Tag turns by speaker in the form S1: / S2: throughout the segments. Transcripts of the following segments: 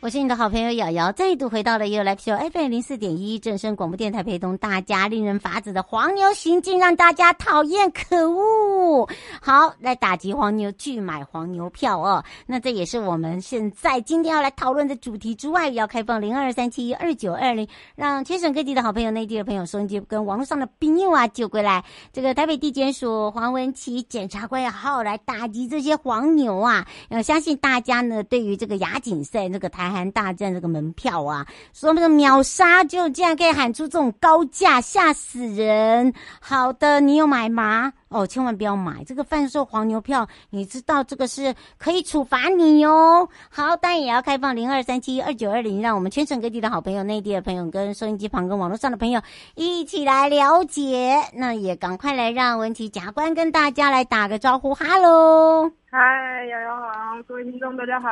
S1: 我是你的好朋友瑶瑶，再度回到了 You Live Show FM 零四点一正声广播电台，陪同大家。令人发指的黄牛行径让大家讨厌可恶。好，来打击黄牛，拒买黄牛票哦。那这也是我们现在今天要来讨论的主题之外，要开放零二三七二九二零，让全省各地的好朋友、内地的朋友、收音机跟网络上的朋友啊，就过来。这个台北地检署黄文琪检察官要好好来打击这些黄牛啊。呃，相信大家呢，对于这个亚锦赛这个台。韩大战这个门票啊，说那个秒杀，就竟然可以喊出这种高价，吓死人！好的，你有买吗？哦，千万不要买这个贩售黄牛票，你知道这个是可以处罚你哟。好，当然也要开放零二三七二九二零，让我们全省各地的好朋友、内地的朋友跟收音机旁跟网络上的朋友一起来了解。那也赶快来让文琦检察官跟大家来打个招呼，哈喽。
S2: 嗨，瑶瑶好，各位听众大家好。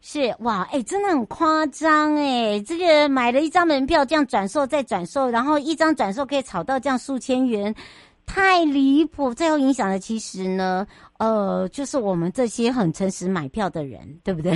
S1: 是哇，哎、欸，真的很夸张哎，这个买了一张门票，这样转售再转售，然后一张转售可以炒到这样数千元。太离谱！最后影响的其实呢，呃，就是我们这些很诚实买票的人，对不对？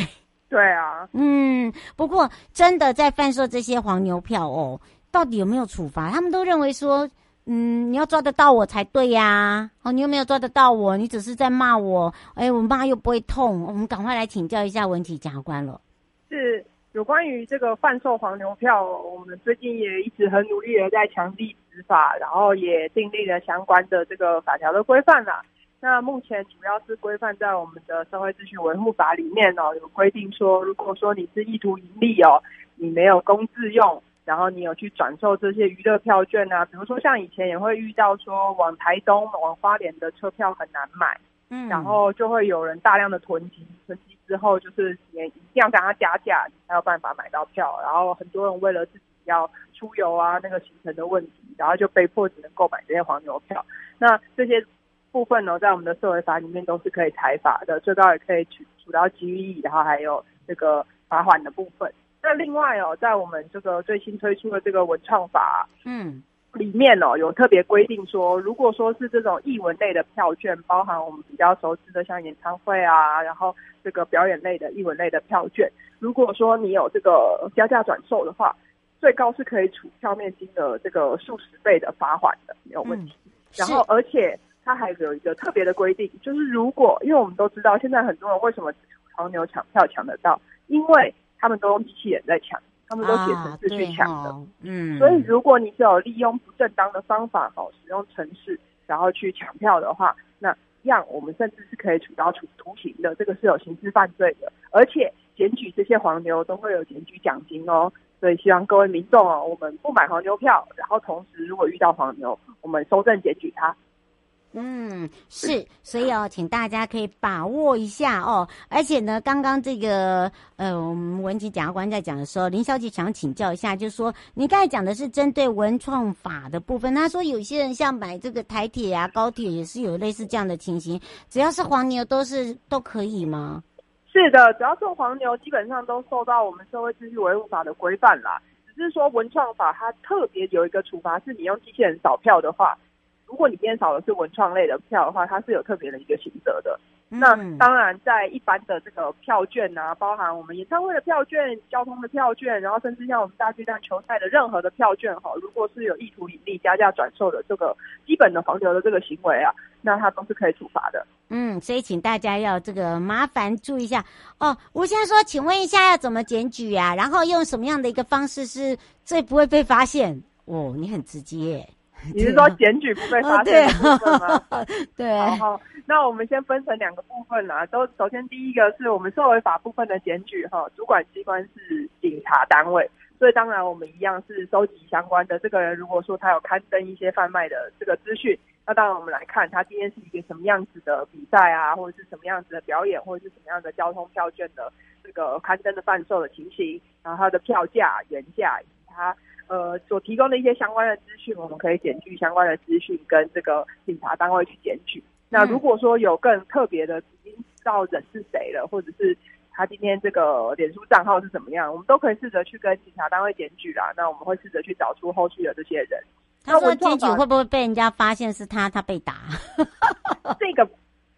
S2: 对啊，
S1: 嗯。不过真的在贩售这些黄牛票哦，到底有没有处罚？他们都认为说，嗯，你要抓得到我才对呀、啊。哦，你又没有抓得到我？你只是在骂我。哎，我骂又不会痛。我们赶快来请教一下文体检察官了。
S2: 是。有关于这个贩售黄牛票，我们最近也一直很努力的在强力执法，然后也订立了相关的这个法条的规范啦。那目前主要是规范在我们的社会秩序维护法里面哦，有规定说，如果说你是意图盈利哦，你没有公自用，然后你有去转售这些娱乐票券啊，比如说像以前也会遇到说往台东、往花莲的车票很难买，嗯，然后就会有人大量的囤积，囤积。之后就是也一定要跟他加价，你才有办法买到票。然后很多人为了自己要出游啊，那个行程的问题，然后就被迫只能购买这些黄牛票。那这些部分呢，在我们的社会法里面都是可以裁罚的，最高也可以处处到拘役，然后还有这个罚款的部分。那另外哦，在我们这个最新推出的这个文创法，嗯。里面哦有特别规定说，如果说是这种艺文类的票券，包含我们比较熟知的像演唱会啊，然后这个表演类的艺文类的票券，如果说你有这个加价转售的话，最高是可以处票面金额这个数十倍的罚款的，没有问题。嗯、然后而且它还有一个特别的规定，就是如果因为我们都知道现在很多人为什么黄牛抢票抢得到，因为他们都用机器人在抢。他们都写程式去抢的，嗯，所以如果你只有利用不正当的方法哦，使用程式然后去抢票的话，那一样我们甚至是可以处到处徒刑的，这个是有刑事犯罪的，而且检举这些黄牛都会有检举奖金哦，所以希望各位民众哦，我们不买黄牛票，然后同时如果遇到黄牛，我们收证检举他。
S1: 嗯，是，所以哦，请大家可以把握一下哦。而且呢，刚刚这个呃，我们文琦检察官在讲的时候，林小姐想请教一下，就是说，你刚才讲的是针对文创法的部分。他说有些人像买这个台铁啊、高铁也是有类似这样的情形，只要是黄牛都是都可以吗？
S2: 是的，只要是黄牛，基本上都受到我们社会秩序维护法的规范啦。只是说文创法它特别有一个处罚，是你用机器人扫票的话。如果你今天扫的是文创类的票的话，它是有特别的一个刑责的。嗯、那当然，在一般的这个票券啊，包含我们演唱会的票券、交通的票券，然后甚至像我们大巨蛋球赛的任何的票券哈，如果是有意图盈利、加价转售的这个基本的黄牛的这个行为啊，那它都是可以处罚的。
S1: 嗯，所以请大家要这个麻烦注意一下哦。吴先生说，请问一下要怎么检举啊？然后用什么样的一个方式是最不会被发现？哦，你很直接。
S2: 你是说检举不被发现的部分吗？
S1: 哦、对，对
S2: 好，好，那我们先分成两个部分啦。都首先第一个是我们社会法部分的检举哈，主管机关是警察单位，所以当然我们一样是收集相关的这个人，如果说他有刊登一些贩卖的这个资讯，那当然我们来看他今天是一个什么样子的比赛啊，或者是什么样子的表演，或者是什么样的交通票券的这个刊登的贩售的情形，然后他的票价、原价以及他呃所提供的一些相关的资讯，我们可以检举相关的资讯跟这个警察单位去检举。那如果说有更特别的，已经知道人是谁了，或者是他今天这个脸书账号是怎么样，我们都可以试着去跟警察单位检举啦。那我们会试着去找出后续的这些人。
S1: 他说检举会不会被人家发现是他，他被打？
S2: 这个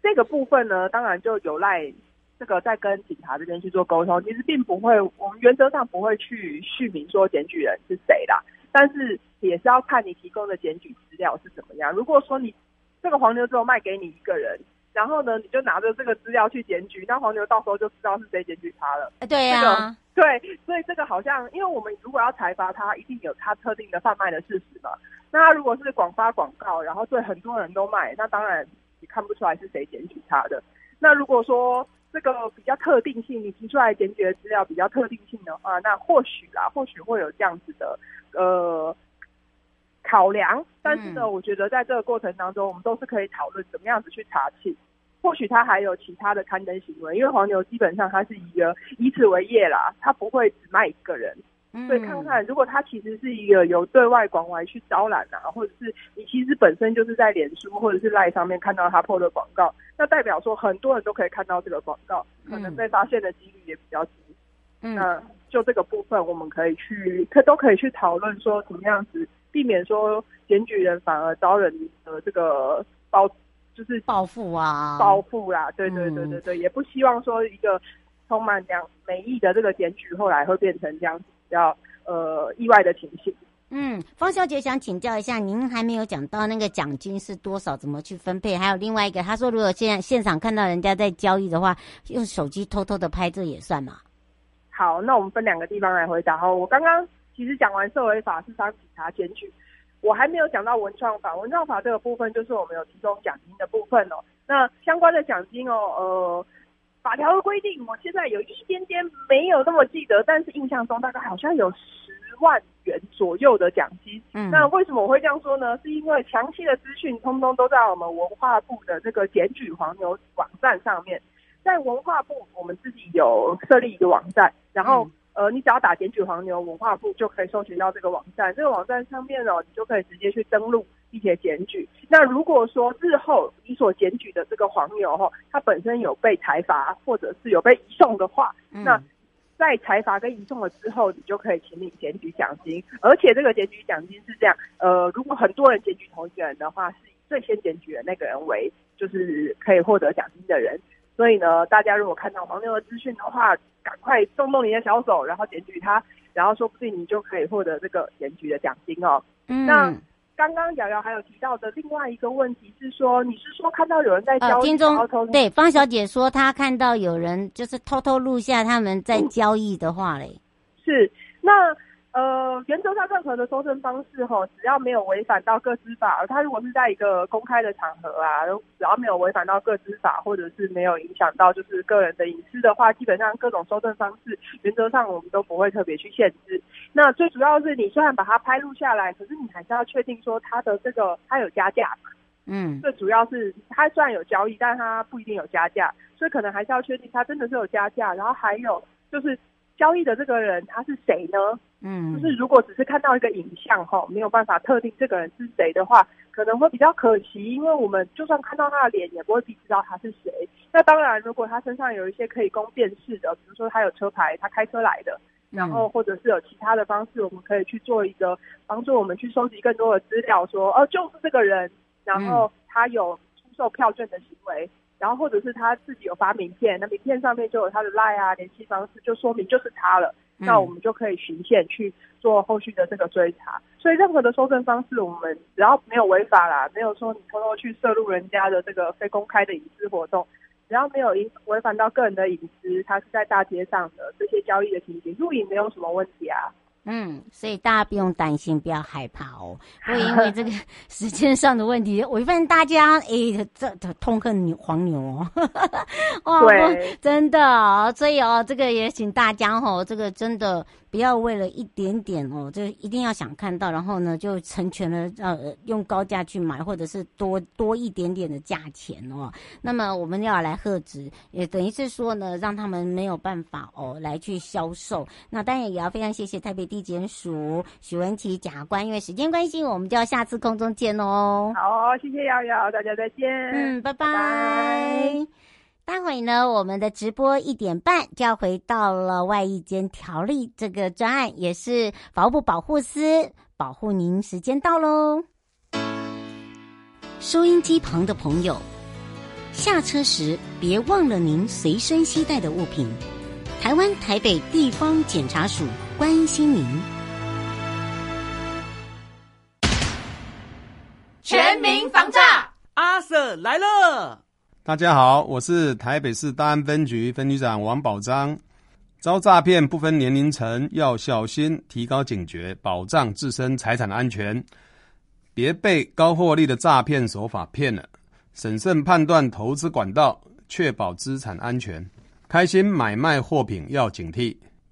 S2: 这个部分呢，当然就有赖这个在跟警察这边去做沟通。其实并不会，我们原则上不会去续名说检举人是谁啦，但是也是要看你提供的检举资料是怎么样。如果说你这个黄牛只有卖给你一个人，然后呢，你就拿着这个资料去检举，那黄牛到时候就知道是谁检举他了。
S1: 对呀、啊
S2: 这个，对，所以这个好像，因为我们如果要裁罚他，一定有他特定的贩卖的事实嘛。那他如果是广发广告，然后对很多人都卖，那当然你看不出来是谁检举他的。那如果说这个比较特定性，你提出来检举的资料比较特定性的话，那或许啦，或许会有这样子的，呃。考量，但是呢，嗯、我觉得在这个过程当中，我们都是可以讨论怎么样子去查清。或许他还有其他的刊登行为，因为黄牛基本上他是一个以此为业啦，他不会只卖一个人。嗯、所以看看，如果他其实是一个由对外广外去招揽啊，或者是你其实本身就是在脸书或者是赖上面看到他 PO 的广告，那代表说很多人都可以看到这个广告，可能被发现的几率也比较低。嗯，那就这个部分，我们可以去，可都可以去讨论说怎么样子。避免说检举人反而招人的这个报，就是
S1: 报复啊，
S2: 报复啦，对对对对对，嗯、也不希望说一个充满良美意的这个检举，后来会变成这样子比较呃意外的情形。
S1: 嗯，方小姐想请教一下，您还没有讲到那个奖金是多少，怎么去分配？还有另外一个，他说如果现在现场看到人家在交易的话，用手机偷偷的拍，这也算吗？
S2: 好，那我们分两个地方来回答哈。我刚刚。其实讲完社会法是当警察检举，我还没有讲到文创法。文创法这个部分就是我们有提供奖金的部分哦。那相关的奖金哦，呃，法条的规定，我现在有一点点没有那么记得，但是印象中大概好像有十万元左右的奖金。嗯，那为什么我会这样说呢？是因为详细的资讯通通都在我们文化部的这个检举黄牛网站上面，在文化部我们自己有设立一个网站，然后。嗯呃，你只要打检举黄牛文化部就可以搜寻到这个网站。这个网站上面哦，你就可以直接去登录并且检举。那如果说日后你所检举的这个黄牛哈，他本身有被裁罚或者是有被移送的话，嗯、那在裁罚跟移送了之后，你就可以请你检举奖金。而且这个检举奖金是这样，呃，如果很多人检举同一个人的话，是以最先检举的那个人为就是可以获得奖金的人。所以呢，大家如果看到黄牛的资讯的话，赶快动动你的小手，然后检举他，然后说不定你就可以获得这个检举的奖金哦。嗯，那刚刚瑶瑶还有提到的另外一个问题是说，你是说看到有人在交易？听众
S1: 对方小姐说，她看到有人就是偷偷录下他们在交易的话嘞。
S2: 是，那。呃，原则上任何的收证方式吼，只要没有违反到各资法，他如果是在一个公开的场合啊，只要没有违反到各资法，或者是没有影响到就是个人的隐私的话，基本上各种收证方式原则上我们都不会特别去限制。那最主要是你虽然把它拍录下来，可是你还是要确定说它的这个它有加价嘛。嗯，最主要是它虽然有交易，但它不一定有加价，所以可能还是要确定它真的是有加价。然后还有就是。交易的这个人他是谁呢？嗯，就是如果只是看到一个影像哈，没有办法特定这个人是谁的话，可能会比较可惜，因为我们就算看到他的脸，也不会知道他是谁。那当然，如果他身上有一些可以供辨识的，比如说他有车牌，他开车来的，然后或者是有其他的方式，我们可以去做一个帮助我们去收集更多的资料，说哦，就是这个人，然后他有出售票券的行为。然后或者是他自己有发名片，那名片上面就有他的 LINE 啊联系方式，就说明就是他了。嗯、那我们就可以循线去做后续的这个追查。所以任何的收证方式，我们只要没有违法啦，没有说你偷偷去摄入人家的这个非公开的隐私活动，只要没有违违反到个人的隐私，他是在大街上的这些交易的情形，录影没有什么问题啊。
S1: 嗯，所以大家不用担心，不要害怕哦。不会因为这个 时间上的问题，我发现大家诶，这这痛恨牛黄牛哦。哦，对，真的，哦所以哦，这个也请大家哦，这个真的。不要为了一点点哦，就一定要想看到，然后呢就成全了呃用高价去买，或者是多多一点点的价钱哦。那么我们要来喝止，也等于是说呢，让他们没有办法哦来去销售。那当然也要非常谢谢台北地检署许文琪检察官，因为时间关系，我们就要下次空中见哦。
S2: 好，谢谢瑶瑶，大家再见。
S1: 嗯，拜拜。拜拜。待会呢，我们的直播一点半就要回到了外役监条例这个专案，也是法务部保护司保护您。时间到喽！收音机旁的朋友，下车时别忘了您随身携带的物品。台湾台北地方检察署关心您。
S3: 全民防诈，阿 Sir 来了。
S4: 大家好，我是台北市大安分局分局长王宝章。遭诈骗不分年龄层，要小心，提高警觉，保障自身财产安全，别被高获利的诈骗手法骗了。审慎判断投资管道，确保资产安全。开心买卖货品要警惕，